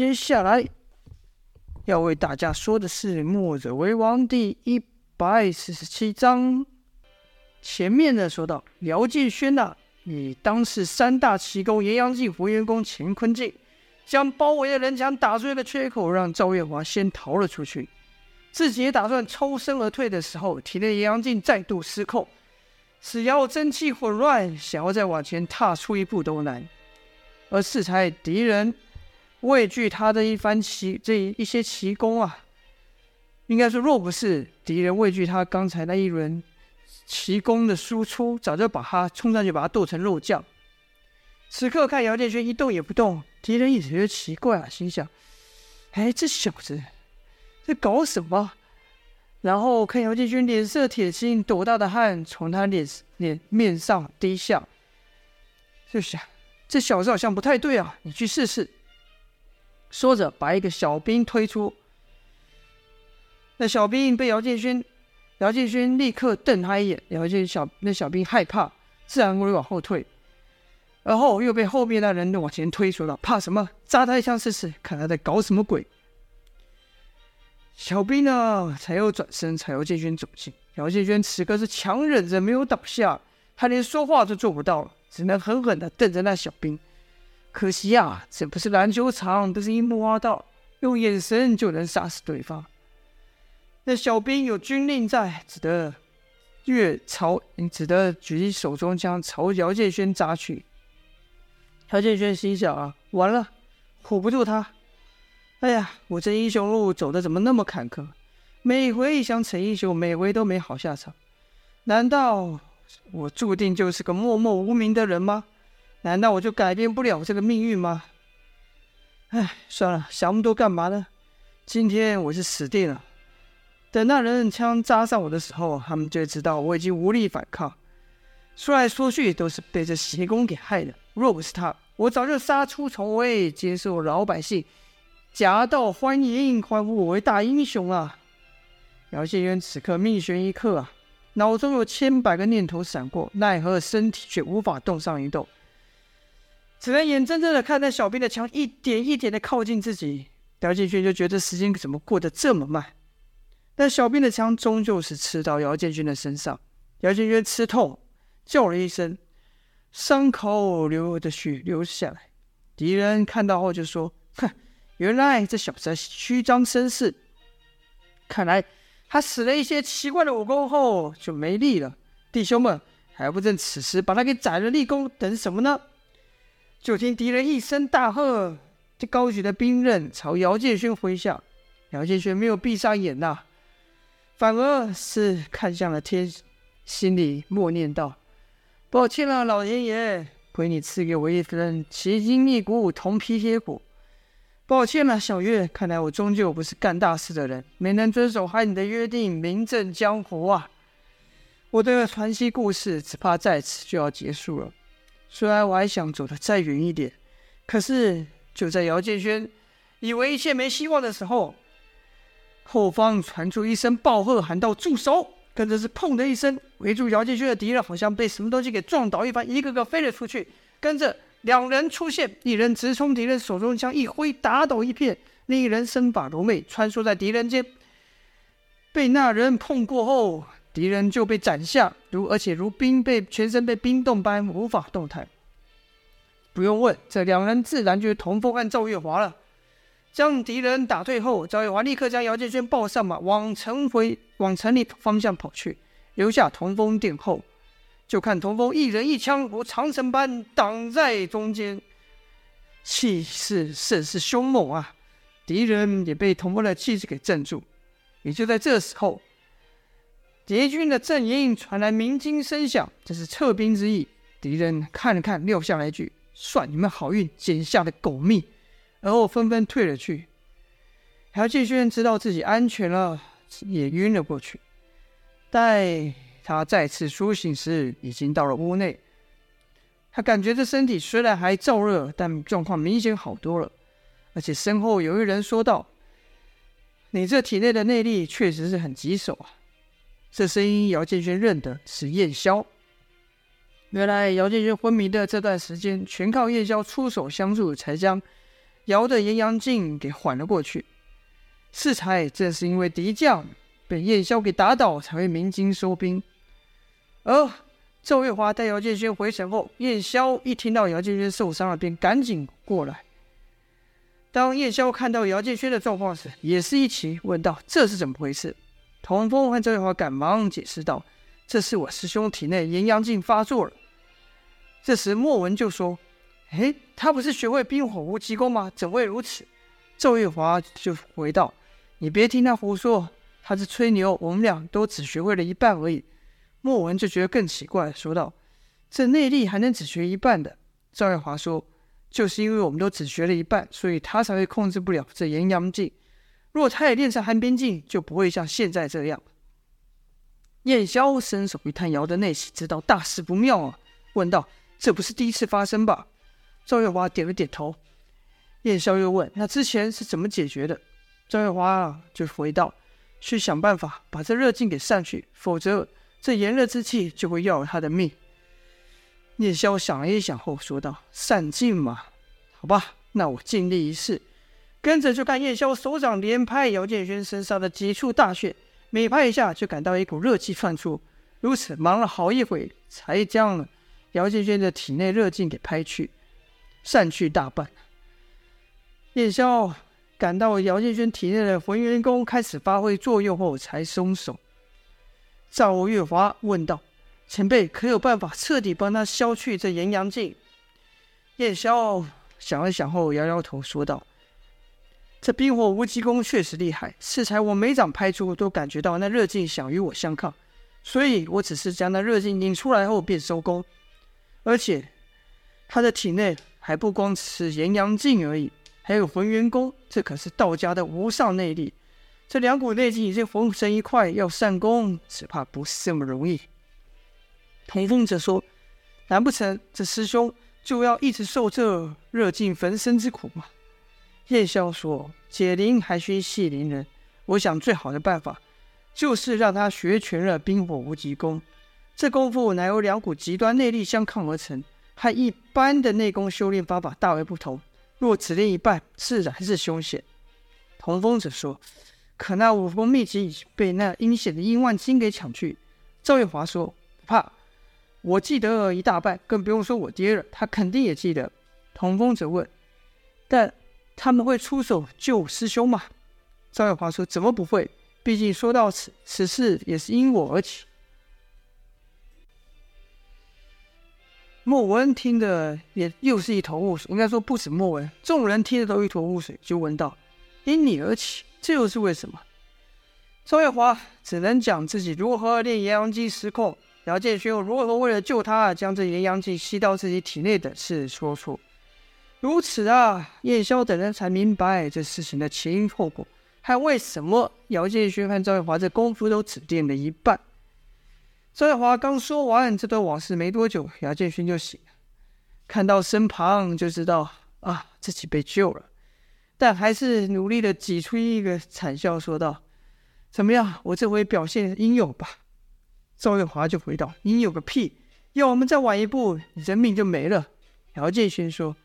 接下来要为大家说的是《墨者为王》第一百四十七章。前面呢说到，辽建轩呐，以当时三大奇功炎阳劲、火焰功、乾坤镜，将包围的人墙打出了缺口，让赵月华先逃了出去。自己也打算抽身而退的时候，体内炎阳镜再度失控，只要真气混乱，想要再往前踏出一步都难。而适才敌人畏惧他的一番奇这一些奇功啊，应该说，若不是敌人畏惧他刚才那一轮奇功的输出，早就把他冲上去把他剁成肉酱。此刻看姚建军一动也不动，敌人也觉得奇怪啊，心想：哎，这小子在搞什么？然后看姚建军脸色铁青，多大的汗从他脸脸面上滴下，就想。这小子好像不太对啊，你去试试。说着，把一个小兵推出。那小兵被姚建勋，姚建勋立刻瞪他一眼。姚建小那小兵害怕，自然会往后退。然后又被后面那人往前推，说道：“怕什么？扎他一枪试试，看他在搞什么鬼。”小兵呢，才又转身朝姚建勋走近。姚建勋此刻是强忍着没有倒下，他连说话都做不到了。只能狠狠地瞪着那小兵。可惜呀，这不是篮球场，不是樱木花道，用眼神就能杀死对方。那小兵有军令在，只得越朝，只得举起手中枪朝姚建轩扎去。姚建轩心想啊，完了，唬不住他。哎呀，我这英雄路走的怎么那么坎坷？每回想逞英雄，每回都没好下场。难道？我注定就是个默默无名的人吗？难道我就改变不了这个命运吗？唉，算了，想那么多干嘛呢？今天我是死定了。等那人枪扎上我的时候，他们就知道我已经无力反抗。说来说去，都是被这邪功给害的。若不是他，我早就杀出重围，接受老百姓夹道欢迎，欢呼我为大英雄了。姚建渊此刻命悬一刻啊！脑中有千百个念头闪过，奈何身体却无法动上一动，只能眼睁睁的看着小兵的枪一点一点的靠近自己。姚建勋就觉得时间怎么过得这么慢？但小兵的枪终究是刺到姚建军的身上，姚建军吃痛，叫了一声，伤口流的血流下来。敌人看到后就说：“哼，原来这小子虚张声势，看来。”他使了一些奇怪的武功后就没力了，弟兄们还不趁此时把他给宰了立功，等什么呢？就听敌人一声大喝，就高举的兵刃朝姚建勋挥下。姚建勋没有闭上眼呐、反而是看向了天，心里默念道：“抱歉了，老爷爷，亏你赐给我一份奇筋异骨、铜皮铁骨。”抱歉了，小月，看来我终究不是干大事的人，没能遵守和你的约定，名震江湖啊！我的传奇故事只怕在此就要结束了。虽然我还想走得再远一点，可是就在姚建轩以为一切没希望的时候，后方传出一声暴喝，喊道：“住手！”跟着是“砰”的一声，围住姚建轩的敌人好像被什么东西给撞倒一般，一个个飞了出去，跟着。两人出现，一人直冲敌人手中枪一挥，打倒一片；另一人身法如魅，穿梭在敌人间。被那人碰过后，敌人就被斩下，如而且如冰被全身被冰冻般无法动弹。不用问，这两人自然就是童风和赵月华了。将敌人打退后，赵月华立刻将姚建轩抱上马，往城回往城里方向跑去，留下童风殿后。就看童风一人一枪如长城般挡在中间，气势甚是凶猛啊！敌人也被童风的气势给镇住。也就在这时候，敌军的阵营传来鸣金声响，这是撤兵之意。敌人看了看，撂下来一句：“算你们好运，捡下的狗命。”而后纷纷退了去。姚继轩知道自己安全了，也晕了过去。待。他再次苏醒时，已经到了屋内。他感觉这身体虽然还燥热，但状况明显好多了。而且身后有一人说道：“你这体内的内力确实是很棘手啊。”这声音姚建轩认得是燕霄。原来姚建轩昏迷的这段时间，全靠燕霄出手相助，才将姚的炎阳镜给缓了过去。适才正是因为敌将被燕萧给打倒，才会鸣金收兵。而赵月华带姚建轩回城后，燕萧一听到姚建轩受伤了，便赶紧过来。当燕萧看到姚建轩的状况时，也是一起问道：“这是怎么回事？”童风和赵月华赶忙解释道：“这是我师兄体内炎阳劲发作了。”这时莫文就说：“哎，他不是学会冰火无极功吗？怎会如此？”赵月华就回道：“你别听他胡说，他是吹牛。我们俩都只学会了一半而已。”莫文就觉得更奇怪，说道：“这内力还能只学一半的？”赵月华说：“就是因为我们都只学了一半，所以他才会控制不了这炎阳劲。如果他也练成寒冰劲，就不会像现在这样。”燕萧伸手一探姚的内息，知道大事不妙啊，问道：“这不是第一次发生吧？”赵月华点了点头。燕萧又问：“那之前是怎么解决的？”赵月华就回道：“去想办法把这热劲给散去，否则……”这炎热之气就会要了他的命。燕萧想了一想后说道：“散劲嘛，好吧，那我尽力一试。”跟着就看叶萧手掌连拍姚建轩身上的几处大穴，每拍一下就感到一股热气窜出。如此忙了好一会，才将姚建轩的体内热劲给拍去，散去大半。叶萧感到姚建轩体内的浑元功开始发挥作用后，才松手。赵月华问道：“前辈可有办法彻底帮他消去这炎阳劲？”叶萧想了想后摇摇头说道：“这冰火无极功确实厉害，适才我每掌拍出都感觉到那热劲想与我相抗，所以我只是将那热劲引出来后便收功。而且他的体内还不光是炎阳劲而已，还有浑元功，这可是道家的无上内力。”这两股内劲已经混成一块，要散功，只怕不是这么容易。童风则说：“难不成这师兄就要一直受这热劲焚身之苦吗？”叶萧说：“解铃还须系铃人，我想最好的办法就是让他学全了冰火无极功。这功夫乃由两股极端内力相抗而成，和一般的内功修炼方法大为不同。若只练一半，自然是凶险。”童风则说。可那武功秘籍已被那阴险的阴万金给抢去。赵月华说：“不怕，我记得一大半，更不用说我爹了，他肯定也记得。”童风则问：“但他们会出手救师兄吗？”赵月华说：“怎么不会？毕竟说到此，此事也是因我而起。”莫文听的也又是一头雾水，应该说不止莫文，众人听得都一头雾水，就问道：“因你而起？”这又是为什么？赵月华只能讲自己如何练炎阳劲失控，姚建勋又如何为了救他将这炎阳劲吸到自己体内的事说出。如此啊，燕萧等人才明白这事情的前因后果，还为什么姚建勋和赵月华这功夫都只练了一半。赵月华刚说完这段往事没多久，姚建勋就醒了，看到身旁就知道啊，自己被救了。但还是努力的挤出一个惨笑，说道：“怎么样？我这回表现应有吧？”赵月华就回道：“应有个屁！要我们再晚一步，人命就没了。”姚建勋说：“，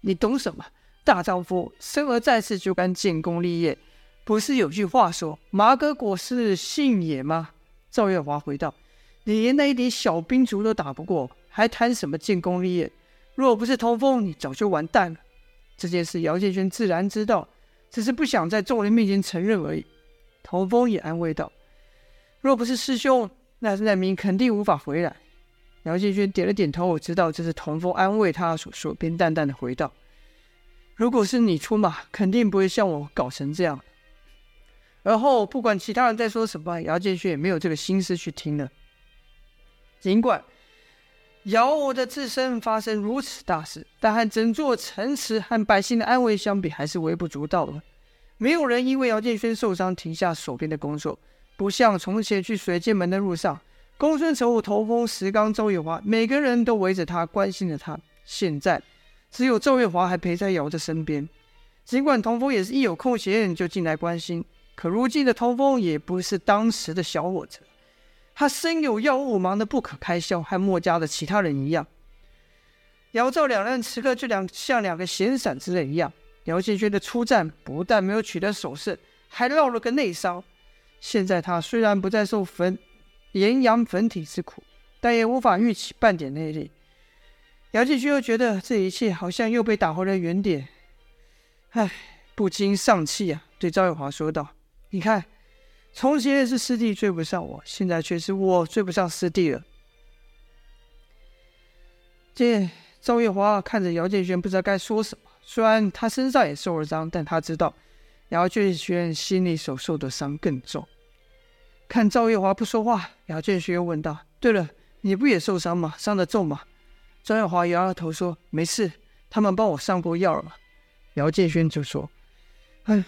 你懂什么？大丈夫生而在世就该建功立业，不是有句话说‘麻革裹尸信也’吗？”赵月华回道：“你连那一点小兵卒都打不过，还谈什么建功立业？若不是童风，你早就完蛋了。”这件事，姚建轩自然知道，只是不想在众人面前承认而已。童风也安慰道：“若不是师兄，那难民肯定无法回来。”姚建轩点了点头，我知道这是童风安慰他所说，便淡淡的回道：“如果是你出马，肯定不会像我搞成这样。”而后不管其他人在说什么，姚建轩也没有这个心思去听了。尽管。姚的自身发生如此大事，但和整座城池和百姓的安危相比，还是微不足道的。没有人因为姚建轩受伤停下手边的工作，不像从前去水剑门的路上，公孙丑、童风、石刚、赵月华，每个人都围着他，关心着他。现在只有赵月华还陪在姚的身边，尽管童风也是一有空闲就进来关心，可如今的童风也不是当时的小伙子。他身有要务，忙得不可开交，和墨家的其他人一样。姚赵两人此刻就两像两个闲散之人一样，姚建轩的出战不但没有取得首胜，还落了个内伤。现在他虽然不再受粉炎阳粉体之苦，但也无法预起半点内力。姚建轩又觉得这一切好像又被打回了原点，唉，不禁丧气啊，对赵月华说道：“你看，从前是师弟追不上我，现在却是我追不上师弟了。”这赵月华看着姚建轩，不知道该说什么。虽然他身上也受了伤，但他知道姚建轩心里所受的伤更重。看赵月华不说话，姚建勋又问道：“对了，你不也受伤吗？伤得重吗？”赵月华摇摇头说：“没事，他们帮我上过药了。”姚建轩就说：“哎，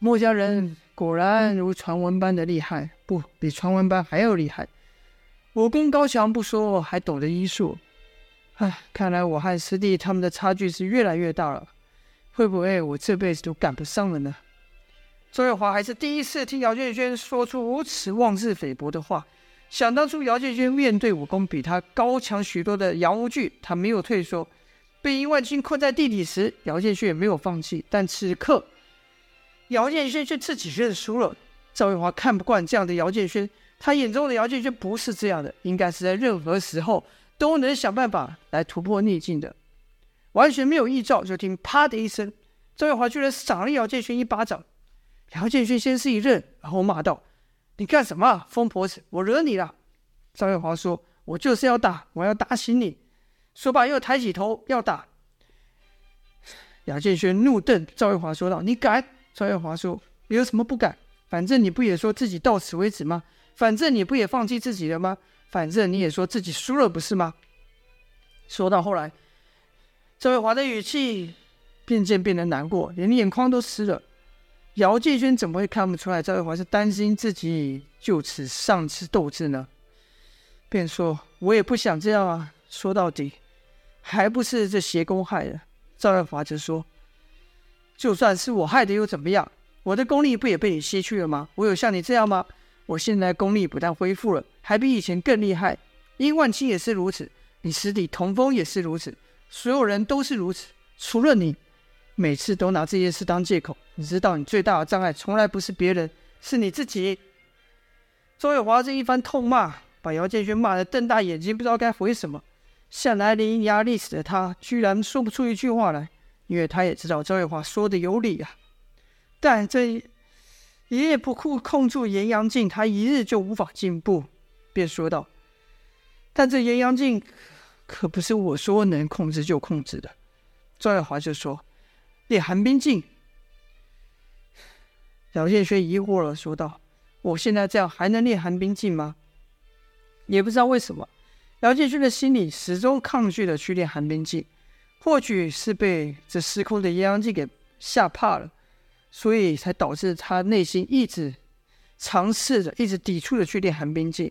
墨家人果然如传闻般的厉害，不比传闻般还要厉害。武功高强不说，还懂得医术。哎，看来我和师弟他们的差距是越来越大了。会不会我这辈子都赶不上了呢？”赵月华还是第一次听姚建轩说出如此妄自菲薄的话。想当初，姚建轩面对武功比他高强许多的杨无惧，他没有退缩；被殷万金困在地底时，姚建轩也没有放弃。但此刻，姚建轩却自己认输了。赵月华看不惯这样的姚建轩，他眼中的姚建轩不是这样的，应该是在任何时候都能想办法来突破逆境的。完全没有预兆，就听“啪”的一声，赵月华居然赏了姚建轩一巴掌。姚建轩先是一愣，然后骂道。你干什么，疯婆子！我惹你了。赵月华说：“我就是要打，我要打醒你。”说罢又抬起头要打。姚建轩怒瞪赵月华说道：“你敢？”赵月华说：“你有什么不敢？反正你不也说自己到此为止吗？反正你不也放弃自己了吗？反正你也说自己输了，不是吗？”说到后来，赵月华的语气渐渐变得难过，连眼眶都湿了。姚建轩怎么会看不出来赵月华是担心自己就此丧失斗志呢？便说：“我也不想这样啊。说到底，还不是这邪功害的。”赵月华则说：“就算是我害的又怎么样？我的功力不也被你吸去了吗？我有像你这样吗？我现在功力不但恢复了，还比以前更厉害。殷万青也是如此，你师弟童风也是如此，所有人都是如此，除了你。”每次都拿这件事当借口，你知道你最大的障碍从来不是别人，是你自己。周月华这一番痛骂，把姚建轩骂得瞪大眼睛，不知道该回什么。向来伶牙俐齿的他，居然说不出一句话来，因为他也知道周月华说的有理啊。但这一夜不控控住炎阳劲，他一日就无法进步。便说道：“但这炎阳劲可不是我说能控制就控制的。”周月华就说。练寒冰劲，姚建勋疑惑了，说道：“我现在这样还能练寒冰劲吗？”也不知道为什么，姚建勋的心里始终抗拒的去练寒冰劲，或许是被这失控的阴阳镜给吓怕了，所以才导致他内心一直尝试着、一直抵触的去练寒冰劲。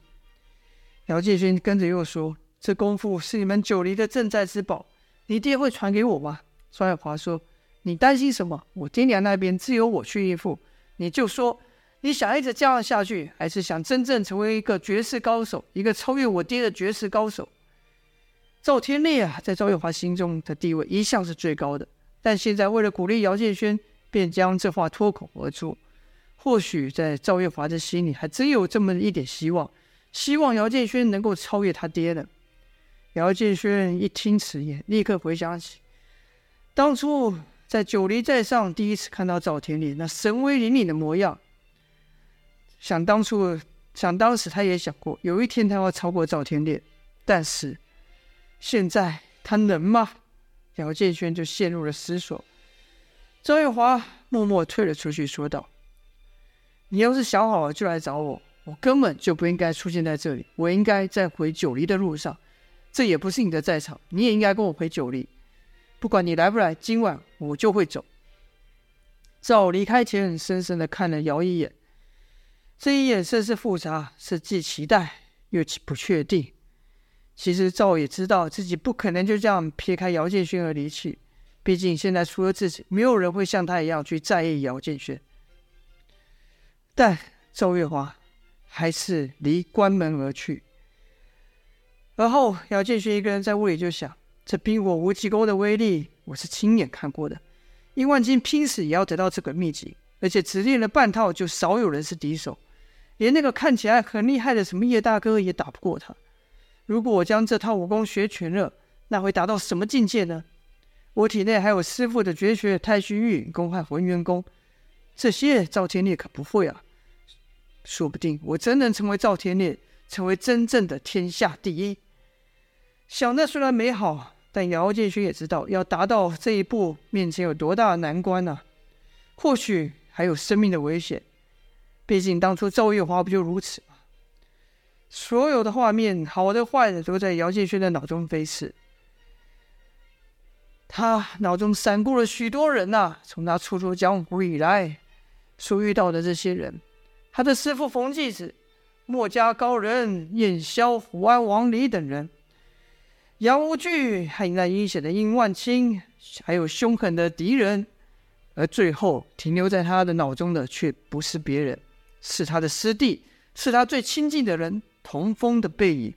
姚建勋跟着又说：“这功夫是你们九黎的镇寨之宝，你爹会传给我吗？”庄月华说。你担心什么？我爹娘那边自有我去应付。你就说，你想一直这样下去，还是想真正成为一个绝世高手，一个超越我爹的绝世高手？赵天烈啊，在赵月华心中的地位一向是最高的，但现在为了鼓励姚建轩，便将这话脱口而出。或许在赵月华的心里，还真有这么一点希望，希望姚建轩能够超越他爹的。姚建轩一听此言，立刻回想起当初。在九黎寨上，第一次看到赵天烈那神威凛凛的模样。想当初，想当时，他也想过有一天他要超过赵天烈，但是现在他能吗？姚建轩就陷入了思索。赵月华默默退了出去，说道：“你要是想好了，就来找我。我根本就不应该出现在这里，我应该在回九黎的路上。这也不是你的战场，你也应该跟我回九黎。”不管你来不来，今晚我就会走。赵离开前，深深的看了姚一眼，这一眼甚是复杂，是既期待又不确定。其实赵也知道自己不可能就这样撇开姚建勋而离去，毕竟现在除了自己，没有人会像他一样去在意姚建勋。但赵月华还是离关门而去，而后姚建勋一个人在屋里就想。这冰火无极功的威力，我是亲眼看过的。殷万金拼死也要得到这个秘籍，而且只练了半套，就少有人是敌手，连那个看起来很厉害的什么叶大哥也打不过他。如果我将这套武功学全了，那会达到什么境界呢？我体内还有师父的绝学太虚运元功和浑元功，这些赵天烈可不会啊。说不定我真能成为赵天烈，成为真正的天下第一。想的虽然美好。但姚建勋也知道，要达到这一步，面前有多大的难关呢、或许还有生命的危险。毕竟当初赵月华不就如此吗？所有的画面，好的坏的，都在姚建勋的脑中飞驰。他脑中闪过了许多人呐、从他初出江湖以来所遇到的这些人，他的师父冯继子、墨家高人燕萧、胡安、王离等人。杨无惧，还有那阴险的殷万清，还有凶狠的敌人，而最后停留在他的脑中的，却不是别人，是他的师弟，是他最亲近的人童风的背影。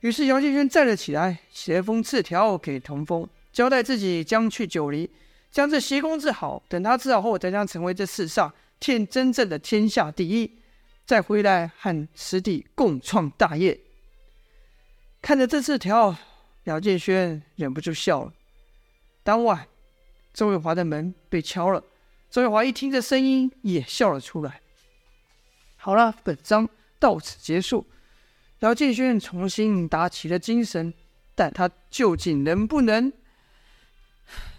于是姚建轩站了起来，写了封字条给童风，交代自己将去九黎，将这邪功治好。等他治好后，再将成为这世上天真正的天下第一，再回来和师弟共创大业。看着这字条，姚建轩忍不住笑了。当晚，周月华的门被敲了。周月华一听这声音，也笑了出来。好了，本章到此结束。姚建轩重新打起了精神，但他究竟能不能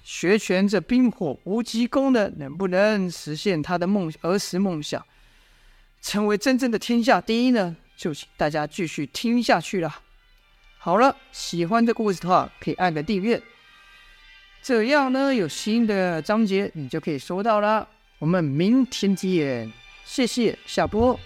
学全这冰火无极功呢？能不能实现他的梦儿时梦想，成为真正的天下第一呢？就请大家继续听下去了。好了，喜欢这故事的话，可以按个订阅，这样呢，有新的章节你就可以收到了。我们明天见，谢谢，下播。